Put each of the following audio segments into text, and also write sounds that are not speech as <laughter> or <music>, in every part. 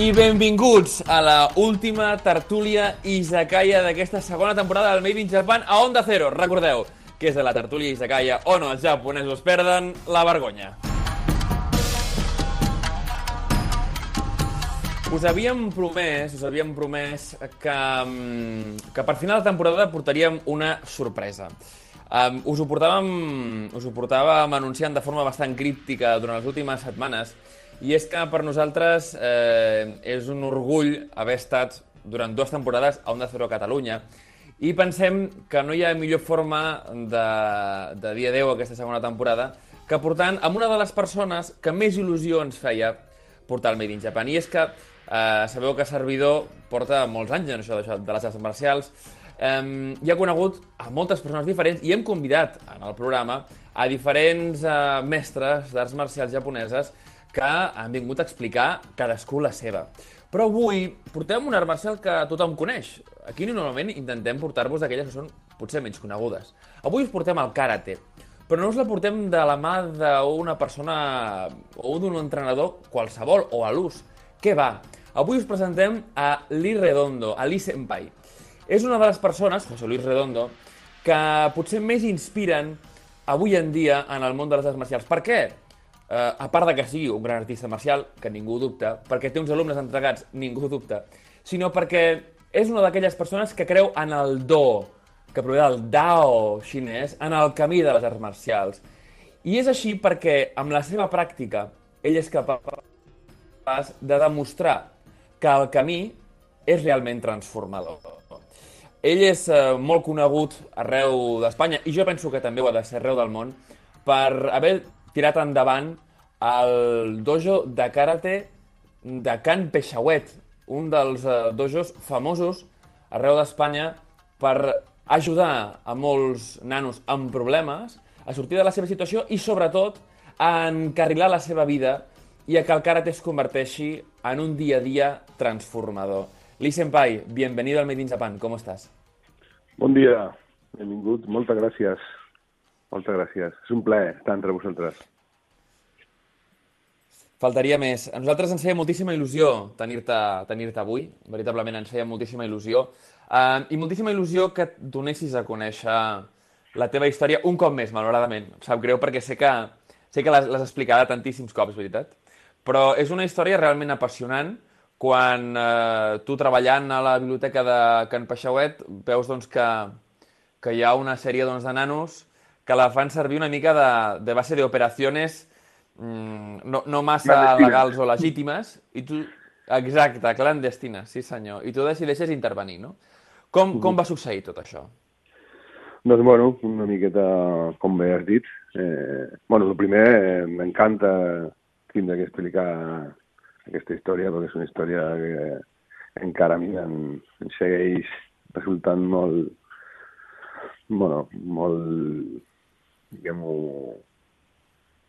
I benvinguts a la última tertúlia Izakaya d'aquesta segona temporada del Made in Japan a Onda Zero. Recordeu que és a la tertúlia Izakaya on els japonesos perden la vergonya. Us havíem promès, us havíem promès que, mm, que per final de temporada portaríem una sorpresa. Um, us, ho portàvem, us ho portàvem anunciant de forma bastant críptica durant les últimes setmanes i és que per nosaltres eh, és un orgull haver estat durant dues temporades a Onda Cero Catalunya i pensem que no hi ha millor forma de, de dir adeu a aquesta segona temporada que portant amb una de les persones que més il·lusió ens feia portar el Made in Japan. I és que eh, sabeu que Servidor porta molts anys en això, això de les arts marcials, eh, i ha conegut a moltes persones diferents i hem convidat en el programa a diferents eh, mestres d'arts marcials japoneses que han vingut a explicar cadascú la seva. Però avui portem un art marcial que tothom coneix. Aquí normalment intentem portar-vos aquelles que són potser menys conegudes. Avui us portem el karate, però no us la portem de la mà d'una persona o d'un entrenador qualsevol o a l'ús. Què va? Avui us presentem a Lee Redondo, a Lee Senpai. És una de les persones, José Luis Redondo, que potser més inspiren avui en dia en el món de les arts marcials. Per què? Eh, a part de que sigui un gran artista marcial, que ningú dubta, perquè té uns alumnes entregats, ningú dubta, sinó perquè és una d'aquelles persones que creu en el do, que prové del Dao xinès, en el camí de les arts marcials. I és així perquè, amb la seva pràctica, ell és capaç de demostrar que el camí és realment transformador. Ell és eh, molt conegut arreu d'Espanya, i jo penso que també ho ha de ser arreu del món, per haver tirat endavant el dojo de karate de Can Peixauet, un dels uh, dojos famosos arreu d'Espanya per ajudar a molts nanos amb problemes a sortir de la seva situació i, sobretot, a encarrilar la seva vida i a que el karate es converteixi en un dia a dia transformador. Lee Senpai, bienvenido al Made in Japan, ¿cómo estás? Bon dia, benvingut, moltes gràcies. Moltes gràcies. És un plaer estar entre vosaltres. Faltaria més. A nosaltres ens feia moltíssima il·lusió tenir-te tenir, -te, avui. Veritablement ens feia moltíssima il·lusió. Uh, I moltíssima il·lusió que et donessis a conèixer la teva història un cop més, malauradament. Em sap greu perquè sé que, sé que l'has explicada tantíssims cops, veritat? Però és una història realment apassionant quan eh, tu treballant a la biblioteca de Can Peixauet veus doncs, que, que hi ha una sèrie doncs, de nanos que la fan servir una mica de, de base d'operacions mm, no, no massa legals o legítimes, i tu... Exacte, clandestines, sí senyor. I tu decideixes intervenir, no? Com, com va succeir tot això? Doncs, bueno, una miqueta, com bé has dit. Eh, bueno, el primer, eh, m'encanta tindre que explicar aquesta història, perquè és una història que encara a mi em, em segueix resultant molt, bueno, molt diguem-ho,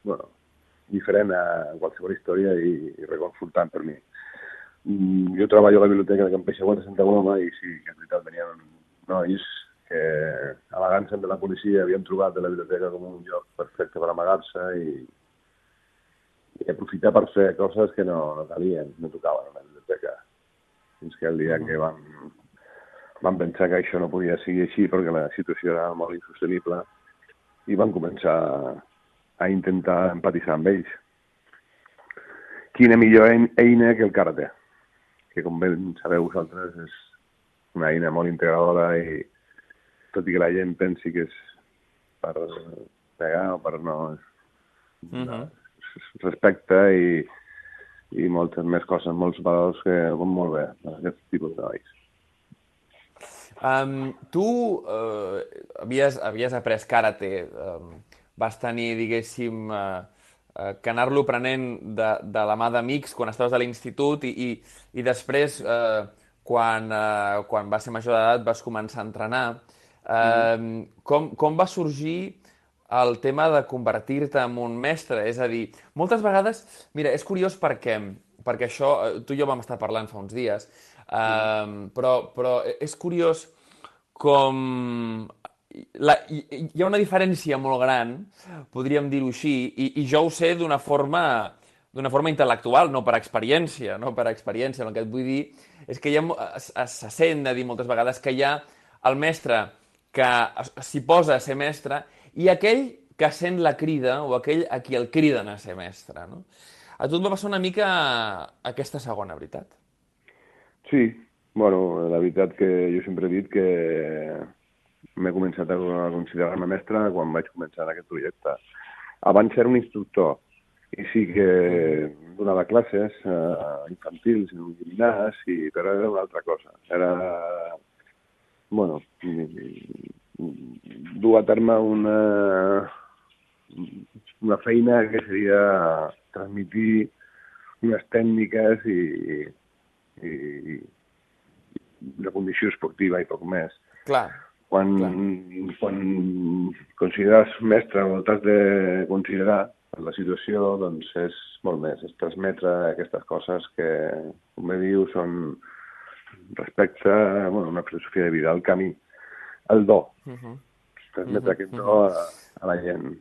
bueno, diferent a qualsevol història i, i reconfortant per mi. Mm, jo treballo a la biblioteca de Can Peixaguat de Santa Coloma i sí, que en veritat venien nois que amagant-se de la policia havien trobat de la biblioteca com un lloc perfecte per amagar-se i, i aprofitar per fer coses que no, no calien, no tocaven a la biblioteca. Fins que el dia que van, van pensar que això no podia seguir així perquè la situació era molt insostenible, i van començar a intentar empatitzar amb ells. Quina millor eina que el karate, que com ben sabeu vosaltres és una eina molt integradora i tot i que la gent pensi que és per pegar o per no... Uh mhm. -huh. Respecte i, i moltes més coses, molts valors que van molt bé aquest tipus de treballs. Um, tu uh, havies, havies après karate, um, vas tenir, diguéssim, uh, uh, que anar-lo aprenent de, de la mà d'amics quan estaves a l'institut i, i, i després, uh, quan, uh, quan vas ser major d'edat, vas començar a entrenar. Uh, mm. com, com va sorgir el tema de convertir-te en un mestre? És a dir, moltes vegades... Mira, és curiós perquè, perquè això, tu i jo vam estar parlant fa uns dies, Uh, però, però és curiós com... La, hi, hi ha una diferència molt gran, podríem dir-ho així, i, i jo ho sé d'una forma d'una forma intel·lectual, no per experiència, no per experiència. El que et vull dir és que ja se sent de dir moltes vegades que hi ha el mestre que s'hi posa a ser mestre i aquell que sent la crida o aquell a qui el criden a ser mestre. No? A tu et va passar una mica aquesta segona, veritat? Sí, bueno, la veritat que jo sempre he dit que m'he començat a considerar-me mestre quan vaig començar en aquest projecte. Abans era un instructor, i sí que donava classes uh, infantils en un gimnàs, i, però era una altra cosa. Era, bueno, dur a terme una, una feina que seria transmitir unes tècniques i, i, i la condició esportiva i poc més. Clar. Quan, clar. quan consideres mestre o t'has de considerar la situació, doncs és molt més, és transmetre aquestes coses que, com bé diu, són respecte bueno, una filosofia de vida, el camí, el do. Uh -huh. Transmetre uh -huh. aquest do a, a la gent.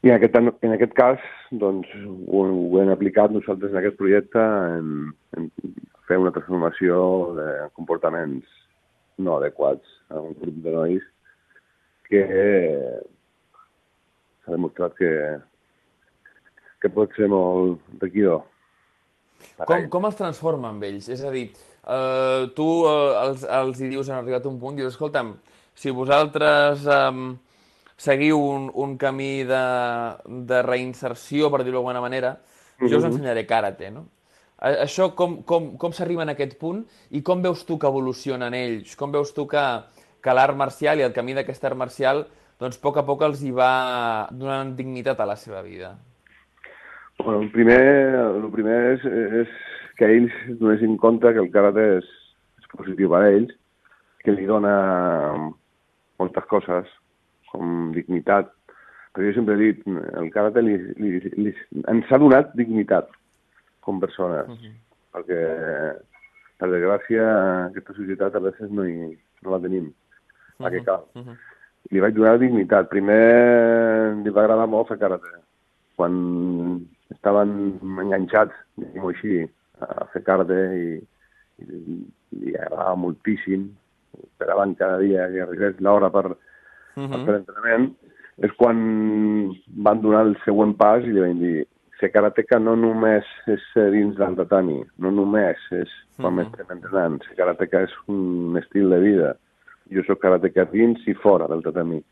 I en aquest, en aquest cas, doncs, ho, ho hem aplicat nosaltres en aquest projecte en, en fer una transformació de comportaments no adequats a un grup de nois que s'ha demostrat que, que pot ser molt requidor. Com, com els transforma amb ells? És a dir, eh, tu eh, els, els hi dius, han arribat un punt, dius, escolta'm, si vosaltres eh, seguiu un, un camí de, de reinserció, per dir-ho d'alguna manera, mm -hmm. jo us mhm. ensenyaré karate, no? Això, com, com, com s'arriba en aquest punt i com veus tu que evolucionen ells? Com veus tu que, que l'art marcial i el camí d'aquest art marcial doncs a poc a poc els hi va donant dignitat a la seva vida? Bueno, el primer, el primer és, és que ells donessin compte que el karate és, és positiu per a ells, que li dona moltes coses, com dignitat. Però jo sempre he dit, el karate li, li, li, ens ha donat dignitat com persones, uh -huh. perquè, per desgràcia, aquesta societat a vegades no, hi, no la tenim, la uh -huh. que cal. Uh -huh li vaig donar dignitat. Primer li va agradar molt fer karate. Quan estaven enganxats, diguem-ho així, a fer karate i, i li agradava moltíssim, esperaven cada dia que arribés l'hora per, uh -huh. per fer l'entrenament, és quan van donar el següent pas i li van dir ser karateca no només és ser dins del tatami, no només és quan uh -huh. estem entrenant, ser karateca és un estil de vida, jo sóc karateca dins i fora del tatami.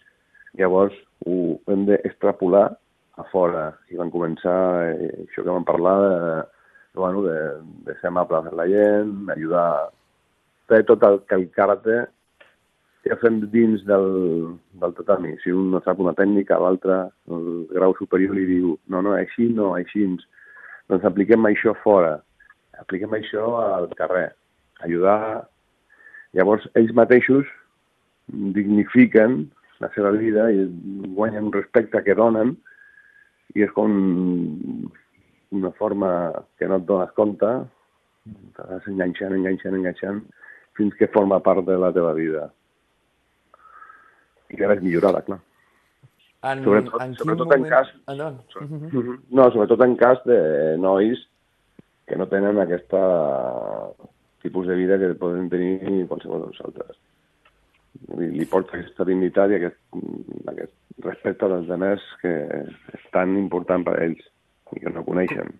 Llavors ho hem d'extrapolar a fora i van començar eh, això que vam parlar de, bueno, de, de ser amable amb la gent, ajudar, fer tot el que el karate ja fem dins del, del tatami. Si un no sap una tècnica, l'altre, el grau superior li diu no, no, així no, així. Doncs apliquem això fora, apliquem això al carrer, ajudar. Llavors, ells mateixos dignifiquen la seva vida i guanyen un respecte que donen i és com una forma que no et dones compte, t'has enganxant, enganxant, enganxant, fins que forma part de la teva vida. I que ara és millorada, clar. En, sobretot, en sobretot moment... en cas... Ah, no, sobretot en cas de nois que no tenen aquesta tipus de vida que poden tenir qualsevol de nosaltres li, li porta aquesta dignitat i aquest, aquest respecte dels demés que és tan important per a ells i que no coneixen.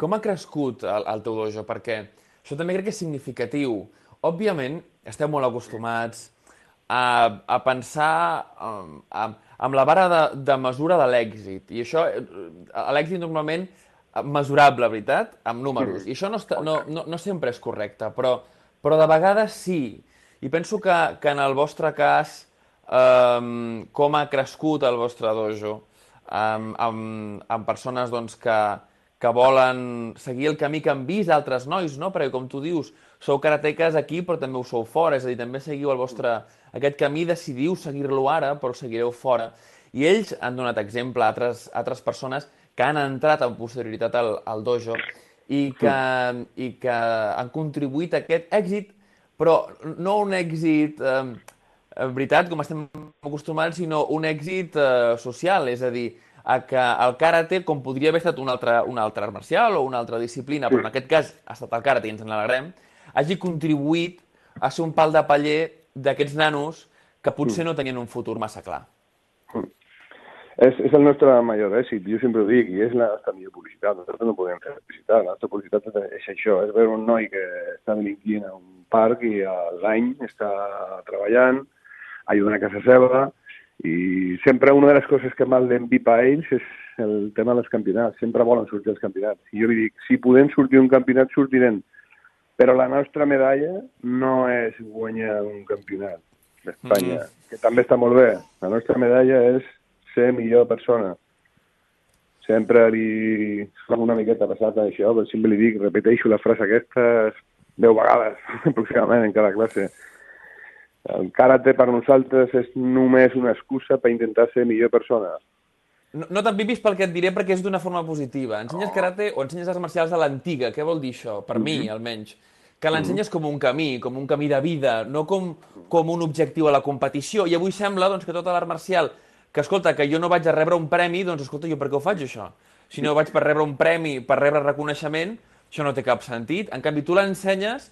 Com ha crescut el, el teu dojo? Perquè això també crec que és significatiu. Òbviament, esteu molt acostumats a, a pensar um, a, amb la vara de, de mesura de l'èxit. I això, eh, l'èxit normalment mesurable, veritat? Amb números. I això no, està, no, no, no sempre és correcte, però, però de vegades sí. I penso que, que en el vostre cas, um, com ha crescut el vostre dojo, um, amb, amb persones doncs, que, que volen seguir el camí que han vist altres nois, no? perquè com tu dius, sou karateques aquí però també ho sou fora, és a dir, també seguiu el vostre, aquest camí, decidiu seguir-lo ara però seguireu fora. I ells han donat exemple a altres, a altres persones que han entrat amb posterioritat al, al dojo i que, i que han contribuït a aquest èxit però no un èxit, eh, veritat, com estem acostumats, sinó un èxit eh, social, és a dir, a que el karate, com podria haver estat un altre, un altre art marcial o una altra disciplina, però en aquest cas ha estat el karate i ens n'alegrem, hagi contribuït a ser un pal de paller d'aquests nanos que potser mm. no tenien un futur massa clar. Mm. És, és el nostre major èxit, jo sempre ho dic, i és la nostra millor publicitat. Nosaltres no podem fer publicitat, la nostra publicitat és això, és veure un noi que està delinquint a un parc i l'any està treballant, ajudant a casa seva, i sempre una de les coses que mal l'envipa a ells és el tema dels campionats. Sempre volen sortir els campionats. I jo li dic, si podem sortir un campionat, sortirem. Però la nostra medalla no és guanyar un campionat d'Espanya, mm -hmm. que també està molt bé. La nostra medalla és ser millor persona. Sempre li fa una miqueta passat això, però sempre li dic, repeteixo la frase aquesta deu vegades <laughs> aproximadament en cada classe el karate per nosaltres és només una excusa per intentar ser millor persona. No, no t'envipis pel que et diré perquè és d'una forma positiva. Ensenyes oh. karate o ensenyes arts marcials a l'antiga. Què vol dir això? Per mm -hmm. mi, mhm. almenys. Que l'ensenyes mm -hmm. com un camí, com un camí de vida, no com, com un objectiu a la competició. I avui sembla doncs, que tota l'art marcial, que escolta, que jo no vaig a rebre un premi, doncs escolta, jo per què ho faig això? Si no vaig per rebre un premi, per rebre reconeixement, això no té cap sentit. En canvi, tu l'ensenyes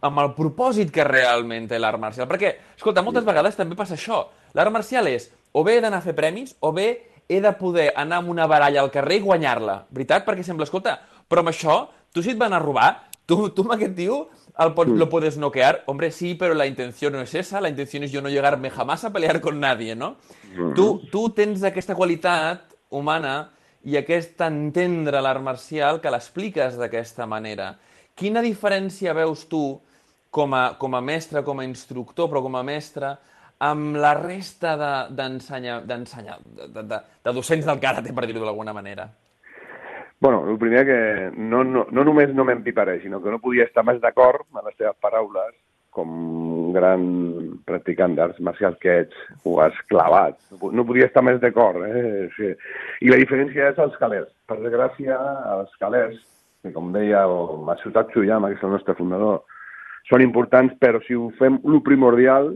amb el propòsit que realment té l'art marcial. Perquè, escolta, moltes vegades també passa això. L'art marcial és o bé he d'anar a fer premis o bé he de poder anar amb una baralla al carrer i guanyar-la. Veritat? Perquè sembla, escolta, però amb això, tu si et van a robar, tu, tu amb aquest tio el pots, lo puedes noquear. Hombre, sí, pero la intención no es esa. La intención es yo no llegarme jamás a pelear con nadie, ¿no? Mm. Tu, tu tens aquesta qualitat humana i aquest entendre l'art marcial que l'expliques d'aquesta manera. Quina diferència veus tu com a, com a mestre, com a instructor, però com a mestre, amb la resta d'ensenyar, de, de, de, de, docents del karate, per dir-ho d'alguna manera? Bueno, el primer que no, no, no només no m'empiparé, sinó que no podia estar més d'acord amb les teves paraules com un gran practicant d'arts marcials que ets, ho has clavat. No podia estar més d'acord. Eh? Sí. I la diferència és els calers. Per desgràcia, els calers, que com deia el Matsutat Tsuyama, que és el nostre fundador, són importants, però si ho fem el primordial,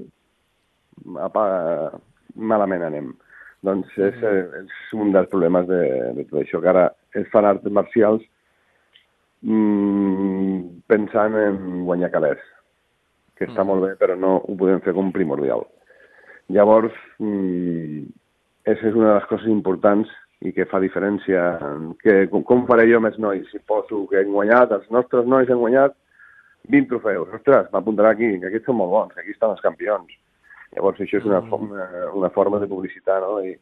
apaga, malament anem. Doncs és, mm. és un dels problemes de, de tot això, que ara es fan arts marcials mmm, pensant en guanyar calés, que està mm. molt bé, però no ho podem fer com primordial. Llavors, mmm, és una de les coses importants i que fa diferència. Que, com, com faré jo més nois? Si poso que hem guanyat, els nostres nois han guanyat 20 trofeus. Ostres, m'apuntarà aquí, que aquests són molt bons, que aquí estan els campions. Llavors això és una, mm. forma, una forma de publicitar, no? I,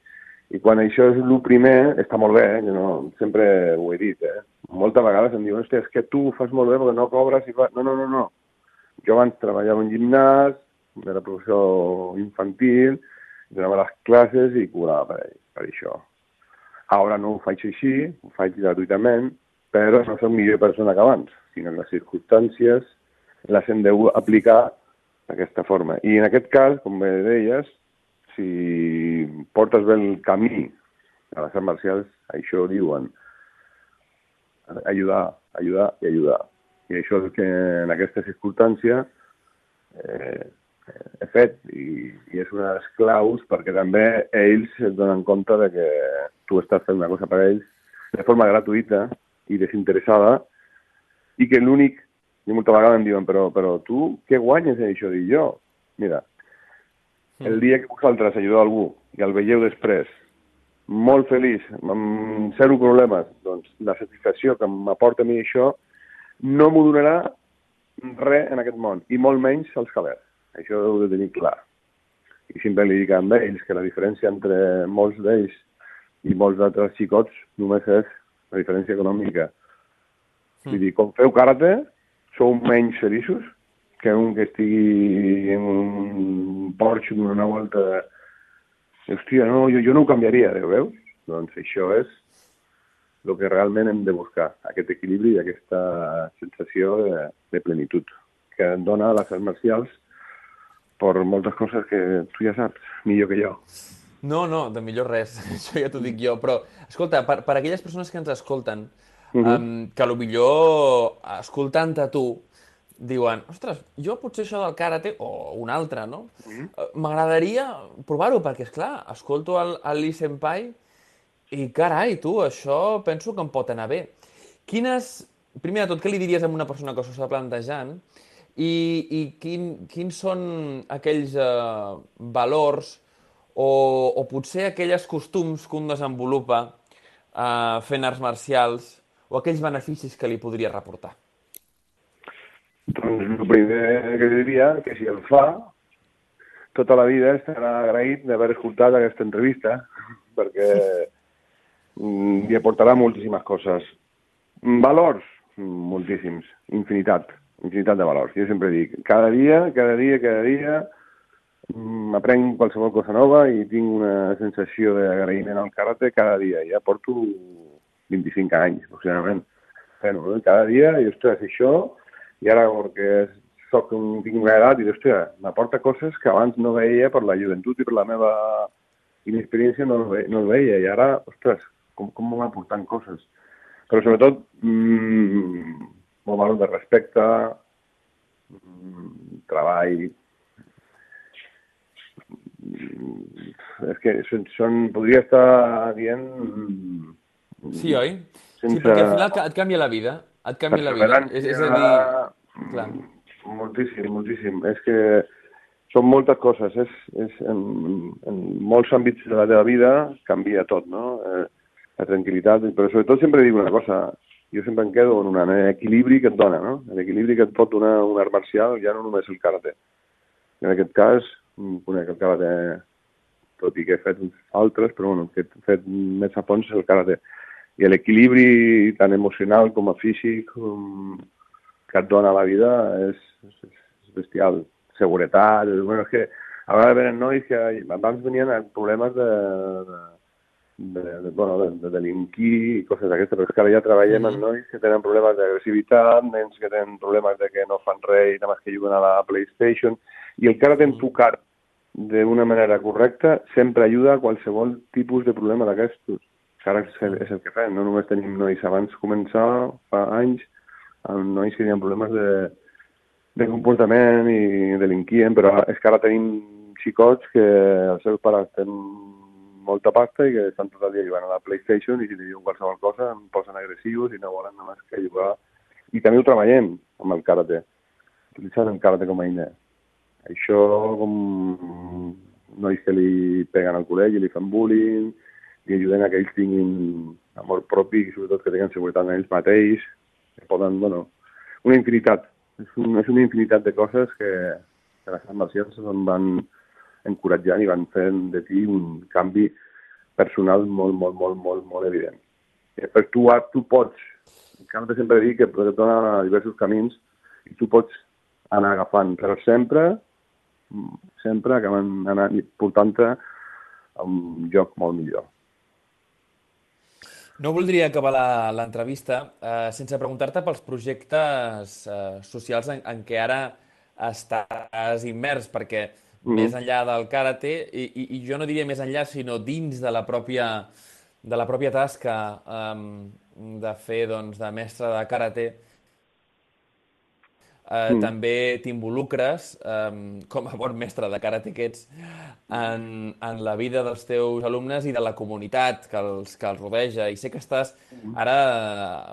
i quan això és el primer, està molt bé, eh? no, sempre ho he dit, eh? Moltes vegades em diuen, hòstia, és que tu ho fas molt bé perquè no cobres i fa... No, no, no, no. Jo abans treballava en gimnàs, era professor infantil, donava les classes i cobrava per, per això. Ara no ho faig així, ho faig gratuïtament, però no soc millor persona que abans sinó les circumstàncies les hem d'aplicar d'aquesta forma. I en aquest cas, com bé deies, si portes bé el camí a les arts marcials, això diuen ajudar, ajudar i ajudar. I això és que en aquesta circumstància eh, he fet i, i és una de les claus perquè també ells es donen compte de que tu estàs fent una cosa per ells de forma gratuïta i desinteressada i que l'únic, i molta vegada em diuen, però, però tu què guanyes en això? Dic jo, mira, el dia que vosaltres ajudeu algú i el veieu després, molt feliç, amb zero problemes, doncs la satisfacció que m'aporta a mi això no m'ho donarà res en aquest món, i molt menys els calers. Això ho heu de tenir clar. I sempre li dic a ells que la diferència entre molts d'ells i molts d'altres xicots només és la diferència econòmica. Mm. Vull dir, com feu karate, sou menys feliços que un que estigui en un Porsche donant una volta... Hòstia, no, jo, jo no ho canviaria, veus? Doncs això és el que realment hem de buscar, aquest equilibri i aquesta sensació de, de plenitud que et dona les arts marcials per moltes coses que tu ja saps, millor que jo. No, no, de millor res, <laughs> això ja t'ho dic jo, però escolta, per, per aquelles persones que ens escolten, uh -huh. um, que millor escoltant a tu diuen, ostres, jo potser això del karate, o un altre, no? -huh. M'agradaria provar-ho, perquè, és clar escolto el, el Lee Senpai I carai, tu, això penso que em pot anar bé. Quines, primer de tot, què li diries a una persona que s'ho està plantejant i, i quin, quins són aquells eh, valors o, o potser aquelles costums que un desenvolupa eh, fent arts marcials o aquells beneficis que li podria reportar? Doncs el primer que diria que si el fa, tota la vida estarà agraït d'haver escoltat aquesta entrevista, <laughs> perquè mm, li aportarà moltíssimes coses. Valors, moltíssims, infinitat, infinitat de valors. Jo sempre dic, cada dia, cada dia, cada dia, mm, aprenc qualsevol cosa nova i tinc una sensació d'agraïment al karate cada dia. Ja porto 25 anys, aproximadament. Bueno, cada dia, i ostres, això i ara perquè soc un, tinc una edat i hòstia, m'aporta coses que abans no veia per la joventut i per la meva inexperiència no, no el veia i ara, ostres, com, com m'ha aportant coses. Però sobretot, mmm, molt valor de respecte, mmm, treball, mm, és que són, són, podria estar dient... Sí, oi? Sense... Sí, perquè al final et canvia la vida. Et canvia la vida. És, és a dir... Clar. Moltíssim, moltíssim. És que són moltes coses. És, és en, en molts àmbits de la teva vida canvia tot, no? Eh, la tranquil·litat, però sobretot sempre dic una cosa, jo sempre em quedo en un equilibri que et dona, no? L'equilibri que et pot donar un art marcial ja no només el karate. En aquest cas, conec el karate, tot i que he fet uns altres, però bueno, que he fet més a fons el karate i l'equilibri tant emocional com a físic com que et dona la vida és, és, és bestial. Seguretat, bueno, és que a vegades venen nois que abans venien amb problemes de, de, de, de, bueno, de, de delinquir i coses d'aquestes, però és que ara ja treballem mm -hmm. amb nois que tenen problemes d'agressivitat, nens que tenen problemes de que no fan res i només que juguen a la PlayStation, i el cara d'enfocar d'una manera correcta sempre ajuda a qualsevol tipus de problema d'aquestos ara és, el que fem, no només tenim nois. Abans començar, fa anys, amb nois que tenien problemes de, de comportament i delinquien, però és que ara tenim xicots que els seus pares tenen molta pasta i que estan tot el dia jugant a la PlayStation i si li diuen qualsevol cosa em posen agressius i no volen només que jugar. I també ho treballem amb el karate, utilitzant el karate com a eina. Això com nois que li peguen al col·legi, li fan bullying, i ajuden a que ells tinguin amor propi i sobretot que tinguin seguretat en ells mateix, que poden, bueno, una infinitat. És, un, és una infinitat de coses que, que les marcials van encoratjant i van fent de ti un canvi personal molt, molt, molt, molt, molt evident. Eh, per tu, tu pots, encara sempre dic que et dona diversos camins i tu pots anar agafant, però sempre, sempre acabant anant portant-te a un lloc molt millor. No voldria acabar l'entrevista eh, sense preguntar-te pels projectes eh, socials en, en què ara estàs immers, perquè mm. més enllà del karate, i, i, i jo no diria més enllà, sinó dins de la pròpia, de la pròpia tasca eh, de fer doncs, de mestre de karate, eh, mm. també t'involucres, eh, com a bon mestre de karate que ets, en, en la vida dels teus alumnes i de la comunitat que els, que els rodeja. I sé que estàs mm. ara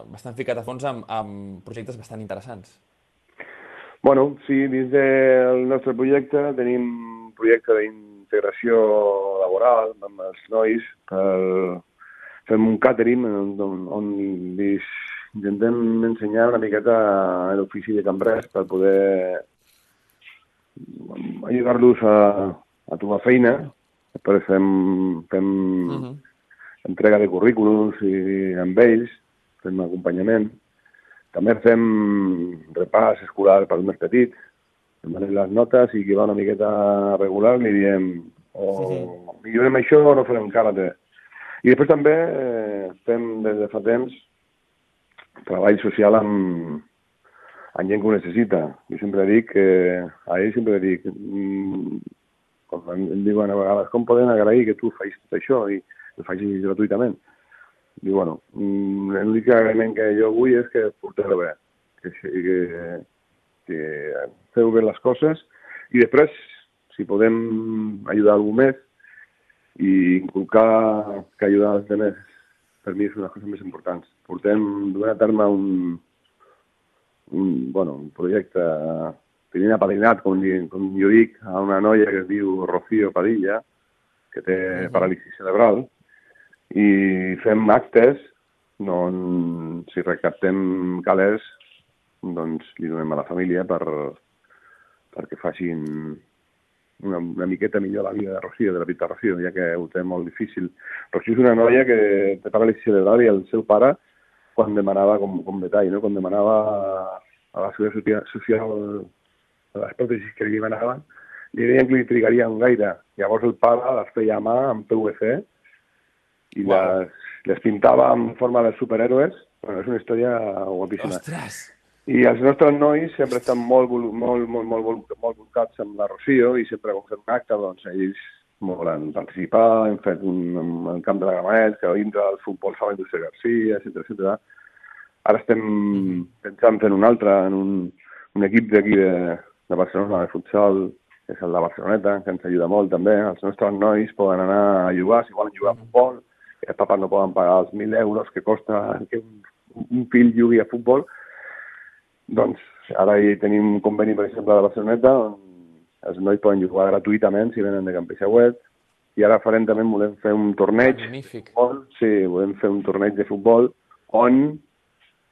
bastant ficat a fons amb, amb projectes bastant interessants. Bueno, sí, dins del nostre projecte tenim un projecte d'integració laboral amb els nois. Per... Fem un catering on, on, on intentem ensenyar una miqueta l'ofici de cambrers per poder ajudar-los a, a trobar feina. Després fem, fem uh mhm. -huh. entrega de currículums i amb ells, fem acompanyament. També fem repàs escolar per més petits, demanem les notes i qui va una miqueta regular li diem o sí, sí. millorem això o no farem karate. I després també eh, fem des de fa temps treball social amb, amb gent que ho necessita. Jo sempre dic que, a ell sempre dic, mm, com em diuen a vegades, com poden agrair que tu facis tot això i ho facis gratuïtament? I bueno, mm, l'únic agraïment que jo vull és que porteu bé, que, que, que feu bé les coses i després, si podem ajudar algú més, i inculcar que ajudar els altres per mi és una de les coses més importants. Portem duent a terme un, un, bueno, un projecte tenint apadrinat, com, com jo dic, a una noia que es diu Rocío Padilla, que té uh -huh. paràlisi cerebral, i fem actes on, si recaptem calés, doncs li donem a la família per, perquè facin una, una miqueta millor la vida de Rocío, de la petita Rocío, ja que ho té molt difícil. Rocío és una noia que té paràlisi cerebral i el seu pare, quan demanava, com, com detall, no? quan demanava a la seguretat social les pròtesis que li demanaven, li deien que li trigarien gaire. Llavors el pare les feia a mà amb PVC i wow. les, les pintava en forma de superhéroes. Bueno, és una història guapíssima. Ostres! I els nostres nois sempre estan molt, molt, molt, molt, molt, molt volcats amb la Rocío i sempre quan fem un acte, doncs ells volen participar, hem fet un, un camp de la Gramanet, que dintre del futbol fa Indústria Garcia, etc etc. Ara estem mm. pensant en un altre, en un, un equip d'aquí de, de Barcelona, de futsal, que és el de Barceloneta, que ens ajuda molt també. Els nostres nois poden anar a jugar, si volen jugar a futbol, que els papes no poden pagar els 1.000 euros que costa que un, un fill jugui a futbol, doncs ara hi tenim un conveni, per exemple, de Barceloneta, on els nois poden jugar gratuïtament si venen de Campixauet, i ara farem també, volem fer un torneig. Magnífic. Futbol, sí, volem fer un torneig de futbol on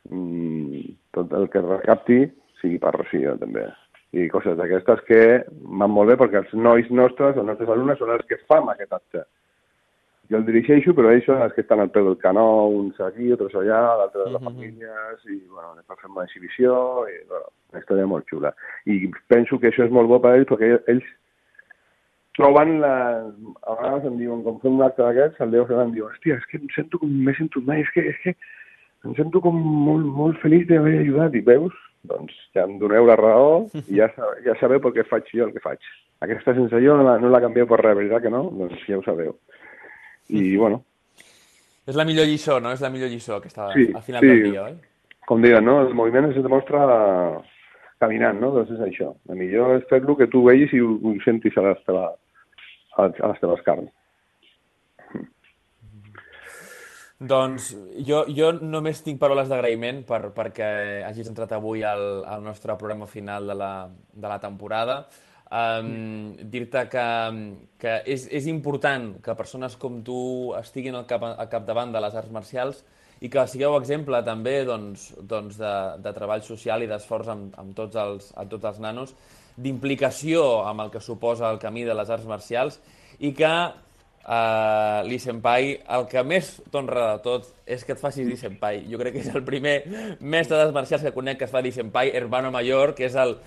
mm, tot el que recapti sigui per Rocío, també i coses d'aquestes que van molt bé perquè els nois nostres, els nostres alumnes, són els que fan aquest acte. Jo el dirigeixo, però ells són els que estan al peu del canó, uns aquí, altres allà, l'altre de les famílies, i bueno, després fem una exhibició, i bueno, una història molt xula. I penso que això és molt bo per ells perquè ells troben la... A vegades em diuen, com fem un acte d'aquests, el Déu em diu, hòstia, és que em sento com m'he sentit mai, és que, és que em sento com molt, molt feliç d'haver ajudat, i veus? doncs ja em doneu la raó i ja, ja sabeu per què faig jo el que faig. Aquesta sensació no la, no la canvieu per res, veritat que no? Doncs ja ho sabeu. I, bueno... És la millor lliçó, no? És la millor lliçó que està sí, al final sí. del dia, oi? Com diuen, no? El moviment es demostra caminant, no? Doncs és això. El millor és fer-lo que tu vegis i ho, ho sentis a les, teva, a les teves carns. Doncs jo, jo només tinc paraules d'agraïment per, perquè hagis entrat avui al, al nostre programa final de la, de la temporada. Um, Dir-te que, que és, és important que persones com tu estiguin al, cap, al capdavant de les arts marcials i que sigueu exemple també doncs, doncs de, de treball social i d'esforç amb, amb, tots els, amb tots els nanos, d'implicació amb el que suposa el camí de les arts marcials i que uh, Li Senpai, el que més t'honra de tot és que et facis Li Senpai. Jo crec que és el primer mestre d'arts marcials que conec que es fa Li Senpai, hermano mayor, que és el,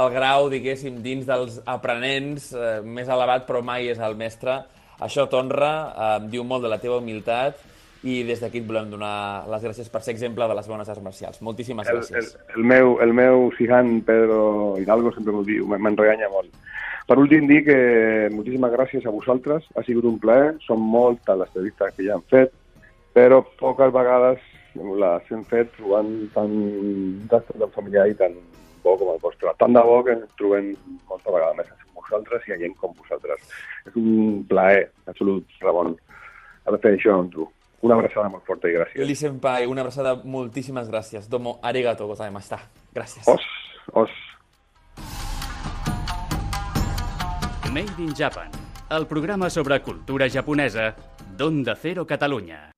el grau, diguéssim, dins dels aprenents uh, més elevat, però mai és el mestre. Això t'honra, uh, diu molt de la teva humilitat i des d'aquí et volem donar les gràcies per ser exemple de les bones arts marcials. Moltíssimes gràcies. El, el, el meu, el meu Sihan Pedro Hidalgo sempre m'ho diu, me'n reganya molt per últim, dir que moltíssimes gràcies a vosaltres, ha sigut un plaer, són moltes les entrevistes que ja han fet, però poques vegades les hem fet trobant tant tastos tan familiar i tan bo com el vostre. Tant de bo que ens trobem molta vegada més amb vosaltres i a gent com vosaltres. És un plaer absolut, Ramon, haver fet això amb tu. Una abraçada molt forta i gràcies. Li Senpai, una abraçada, moltíssimes gràcies. Domo arigato gozaimashita. Gràcies. Os, os. Made in Japan, el programa sobre cultura japonesa d'Onda Cero Catalunya.